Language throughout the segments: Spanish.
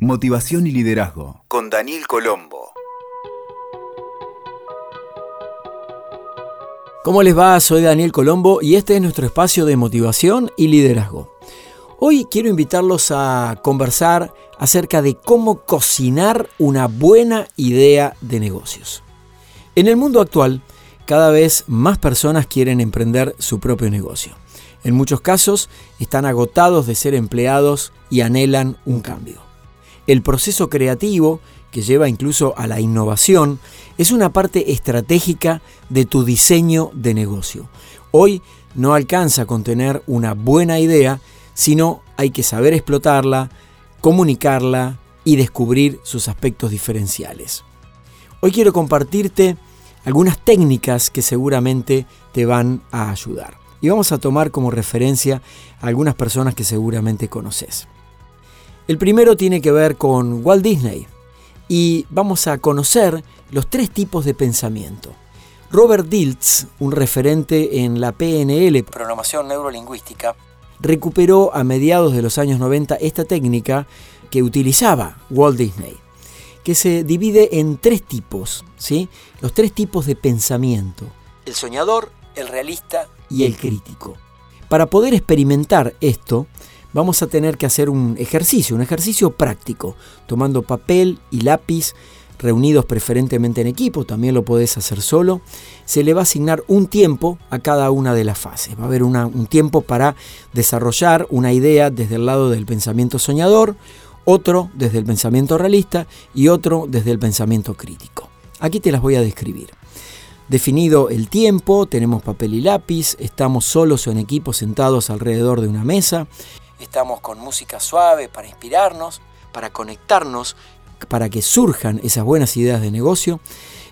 Motivación y liderazgo con Daniel Colombo. ¿Cómo les va? Soy Daniel Colombo y este es nuestro espacio de motivación y liderazgo. Hoy quiero invitarlos a conversar acerca de cómo cocinar una buena idea de negocios. En el mundo actual, cada vez más personas quieren emprender su propio negocio. En muchos casos están agotados de ser empleados y anhelan un cambio. El proceso creativo, que lleva incluso a la innovación, es una parte estratégica de tu diseño de negocio. Hoy no alcanza con tener una buena idea, sino hay que saber explotarla, comunicarla y descubrir sus aspectos diferenciales. Hoy quiero compartirte algunas técnicas que seguramente te van a ayudar. Y vamos a tomar como referencia a algunas personas que seguramente conoces. El primero tiene que ver con Walt Disney y vamos a conocer los tres tipos de pensamiento. Robert Diltz, un referente en la PNL, programación neurolingüística, recuperó a mediados de los años 90 esta técnica que utilizaba Walt Disney, que se divide en tres tipos, ¿sí? Los tres tipos de pensamiento: el soñador, el realista y el crítico. Para poder experimentar esto, vamos a tener que hacer un ejercicio, un ejercicio práctico, tomando papel y lápiz, reunidos preferentemente en equipo, también lo podés hacer solo. Se le va a asignar un tiempo a cada una de las fases. Va a haber un tiempo para desarrollar una idea desde el lado del pensamiento soñador, otro desde el pensamiento realista y otro desde el pensamiento crítico. Aquí te las voy a describir. Definido el tiempo, tenemos papel y lápiz, estamos solos o en equipo sentados alrededor de una mesa estamos con música suave para inspirarnos, para conectarnos, para que surjan esas buenas ideas de negocio.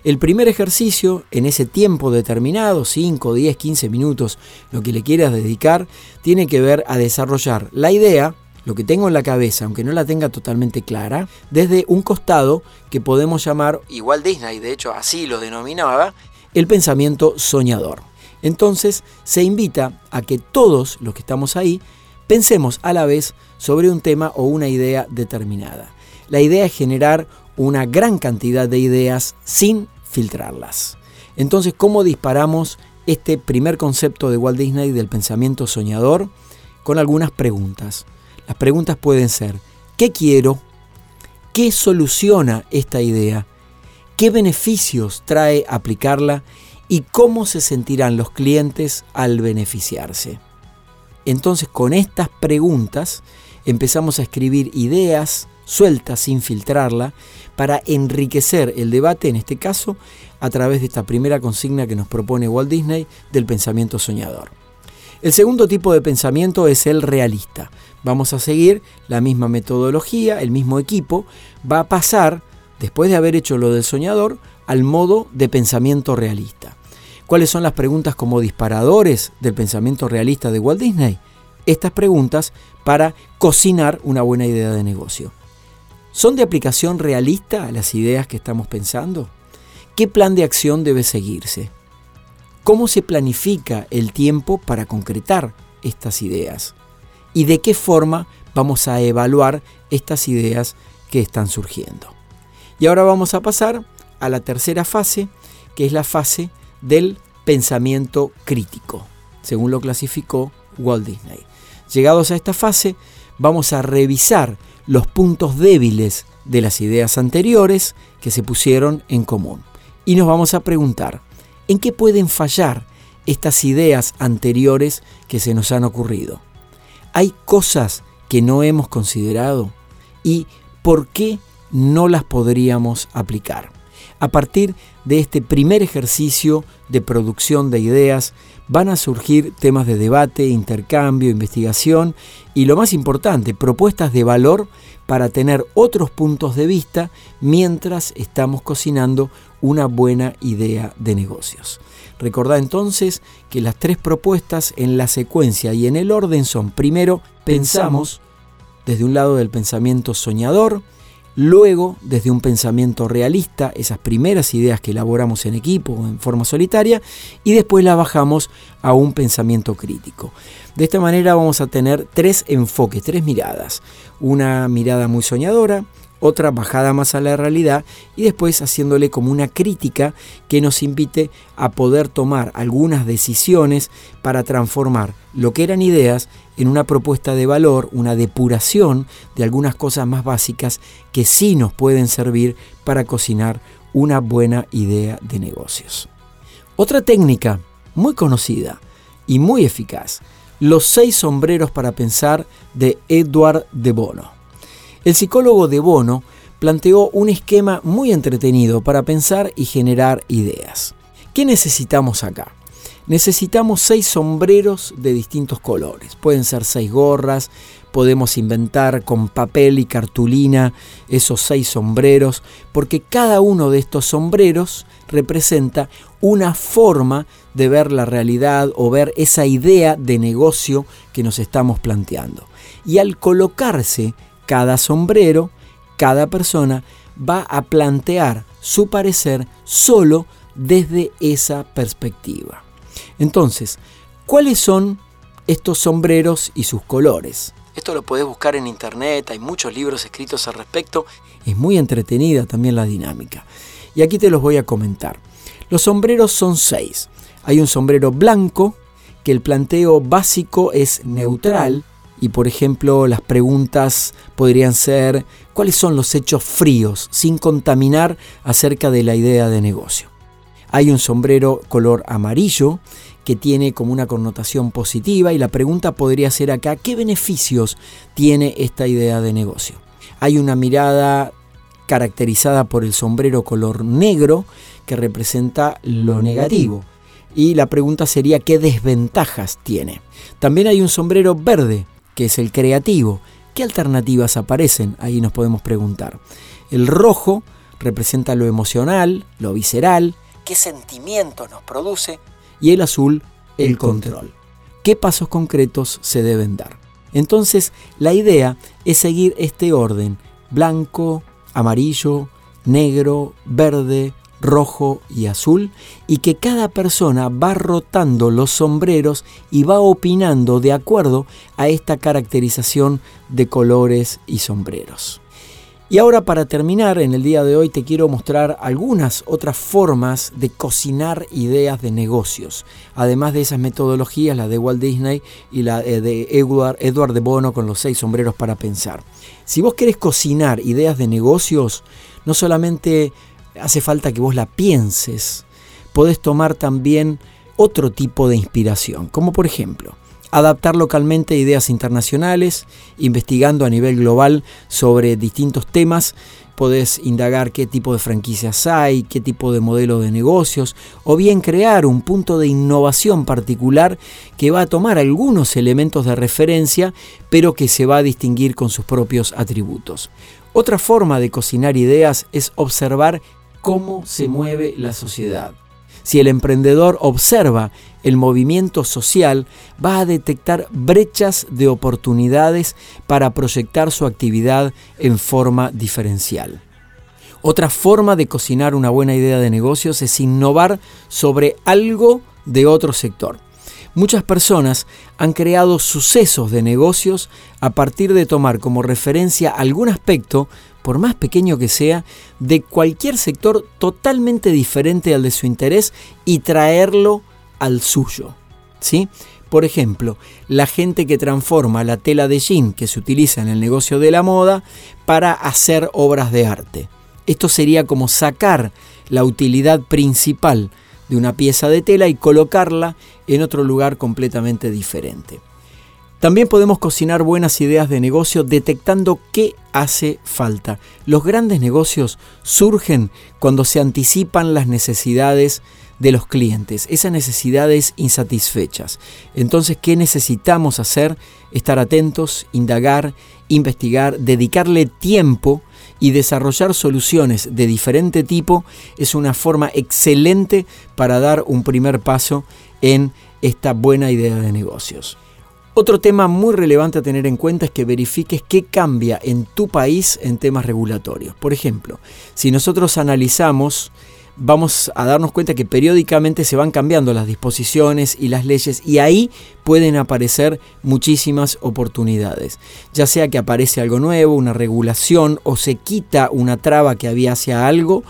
El primer ejercicio, en ese tiempo determinado, 5, 10, 15 minutos, lo que le quieras dedicar, tiene que ver a desarrollar la idea, lo que tengo en la cabeza, aunque no la tenga totalmente clara, desde un costado que podemos llamar, igual Disney, de hecho así lo denominaba, el pensamiento soñador. Entonces se invita a que todos los que estamos ahí Pensemos a la vez sobre un tema o una idea determinada. La idea es generar una gran cantidad de ideas sin filtrarlas. Entonces, ¿cómo disparamos este primer concepto de Walt Disney del pensamiento soñador? Con algunas preguntas. Las preguntas pueden ser, ¿qué quiero? ¿Qué soluciona esta idea? ¿Qué beneficios trae aplicarla? ¿Y cómo se sentirán los clientes al beneficiarse? Entonces con estas preguntas empezamos a escribir ideas sueltas sin filtrarla para enriquecer el debate, en este caso, a través de esta primera consigna que nos propone Walt Disney del pensamiento soñador. El segundo tipo de pensamiento es el realista. Vamos a seguir la misma metodología, el mismo equipo, va a pasar, después de haber hecho lo del soñador, al modo de pensamiento realista. ¿Cuáles son las preguntas como disparadores del pensamiento realista de Walt Disney? Estas preguntas para cocinar una buena idea de negocio. ¿Son de aplicación realista a las ideas que estamos pensando? ¿Qué plan de acción debe seguirse? ¿Cómo se planifica el tiempo para concretar estas ideas? ¿Y de qué forma vamos a evaluar estas ideas que están surgiendo? Y ahora vamos a pasar a la tercera fase, que es la fase del pensamiento crítico, según lo clasificó Walt Disney. Llegados a esta fase, vamos a revisar los puntos débiles de las ideas anteriores que se pusieron en común. Y nos vamos a preguntar, ¿en qué pueden fallar estas ideas anteriores que se nos han ocurrido? ¿Hay cosas que no hemos considerado? ¿Y por qué no las podríamos aplicar? A partir de este primer ejercicio de producción de ideas van a surgir temas de debate, intercambio, investigación y lo más importante, propuestas de valor para tener otros puntos de vista mientras estamos cocinando una buena idea de negocios. Recordad entonces que las tres propuestas en la secuencia y en el orden son, primero, pensamos desde un lado del pensamiento soñador, luego desde un pensamiento realista, esas primeras ideas que elaboramos en equipo o en forma solitaria, y después la bajamos a un pensamiento crítico. De esta manera vamos a tener tres enfoques, tres miradas. Una mirada muy soñadora, otra bajada más a la realidad y después haciéndole como una crítica que nos invite a poder tomar algunas decisiones para transformar lo que eran ideas en una propuesta de valor, una depuración de algunas cosas más básicas que sí nos pueden servir para cocinar una buena idea de negocios. Otra técnica muy conocida y muy eficaz, los seis sombreros para pensar de Edward de Bono. El psicólogo de Bono planteó un esquema muy entretenido para pensar y generar ideas. ¿Qué necesitamos acá? Necesitamos seis sombreros de distintos colores. Pueden ser seis gorras, podemos inventar con papel y cartulina esos seis sombreros, porque cada uno de estos sombreros representa una forma de ver la realidad o ver esa idea de negocio que nos estamos planteando. Y al colocarse cada sombrero, cada persona va a plantear su parecer solo desde esa perspectiva. Entonces, ¿cuáles son estos sombreros y sus colores? Esto lo puedes buscar en internet, hay muchos libros escritos al respecto, es muy entretenida también la dinámica. Y aquí te los voy a comentar. Los sombreros son seis. Hay un sombrero blanco, que el planteo básico es neutral, y por ejemplo las preguntas podrían ser cuáles son los hechos fríos sin contaminar acerca de la idea de negocio. Hay un sombrero color amarillo que tiene como una connotación positiva y la pregunta podría ser acá, ¿qué beneficios tiene esta idea de negocio? Hay una mirada caracterizada por el sombrero color negro que representa lo negativo. Y la pregunta sería, ¿qué desventajas tiene? También hay un sombrero verde que es el creativo. ¿Qué alternativas aparecen? Ahí nos podemos preguntar. El rojo representa lo emocional, lo visceral, qué sentimientos nos produce, y el azul, el control. ¿Qué pasos concretos se deben dar? Entonces, la idea es seguir este orden, blanco, amarillo, negro, verde, rojo y azul, y que cada persona va rotando los sombreros y va opinando de acuerdo a esta caracterización de colores y sombreros. Y ahora para terminar, en el día de hoy te quiero mostrar algunas otras formas de cocinar ideas de negocios, además de esas metodologías, la de Walt Disney y la eh, de Edward, Edward de Bono con los seis sombreros para pensar. Si vos querés cocinar ideas de negocios, no solamente hace falta que vos la pienses. Podés tomar también otro tipo de inspiración, como por ejemplo, adaptar localmente ideas internacionales, investigando a nivel global sobre distintos temas. Podés indagar qué tipo de franquicias hay, qué tipo de modelo de negocios, o bien crear un punto de innovación particular que va a tomar algunos elementos de referencia, pero que se va a distinguir con sus propios atributos. Otra forma de cocinar ideas es observar cómo se mueve la sociedad. Si el emprendedor observa el movimiento social, va a detectar brechas de oportunidades para proyectar su actividad en forma diferencial. Otra forma de cocinar una buena idea de negocios es innovar sobre algo de otro sector. Muchas personas han creado sucesos de negocios a partir de tomar como referencia algún aspecto por más pequeño que sea, de cualquier sector totalmente diferente al de su interés y traerlo al suyo. ¿sí? Por ejemplo, la gente que transforma la tela de jean que se utiliza en el negocio de la moda para hacer obras de arte. Esto sería como sacar la utilidad principal de una pieza de tela y colocarla en otro lugar completamente diferente. También podemos cocinar buenas ideas de negocio detectando qué hace falta. Los grandes negocios surgen cuando se anticipan las necesidades de los clientes, esas necesidades insatisfechas. Entonces, ¿qué necesitamos hacer? Estar atentos, indagar, investigar, dedicarle tiempo y desarrollar soluciones de diferente tipo es una forma excelente para dar un primer paso en esta buena idea de negocios. Otro tema muy relevante a tener en cuenta es que verifiques qué cambia en tu país en temas regulatorios. Por ejemplo, si nosotros analizamos vamos a darnos cuenta que periódicamente se van cambiando las disposiciones y las leyes y ahí pueden aparecer muchísimas oportunidades. Ya sea que aparece algo nuevo, una regulación o se quita una traba que había hacia algo,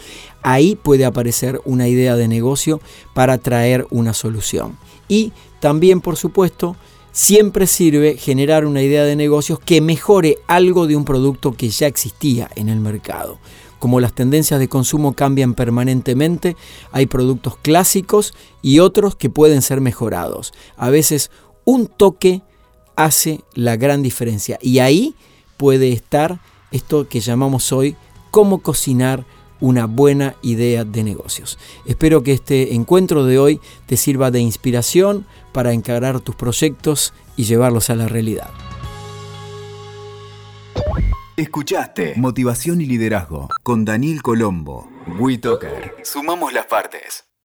ahí puede aparecer una idea de negocio para traer una solución. Y también, por supuesto, siempre sirve generar una idea de negocios que mejore algo de un producto que ya existía en el mercado. Como las tendencias de consumo cambian permanentemente, hay productos clásicos y otros que pueden ser mejorados. A veces un toque hace la gran diferencia y ahí puede estar esto que llamamos hoy cómo cocinar una buena idea de negocios. Espero que este encuentro de hoy te sirva de inspiración para encarar tus proyectos y llevarlos a la realidad. Escuchaste Motivación y Liderazgo con Daniel Colombo. WeToker. Sumamos las partes.